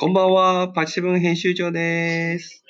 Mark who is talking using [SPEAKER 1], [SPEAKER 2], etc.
[SPEAKER 1] こんばんは、パチセブン編集長です。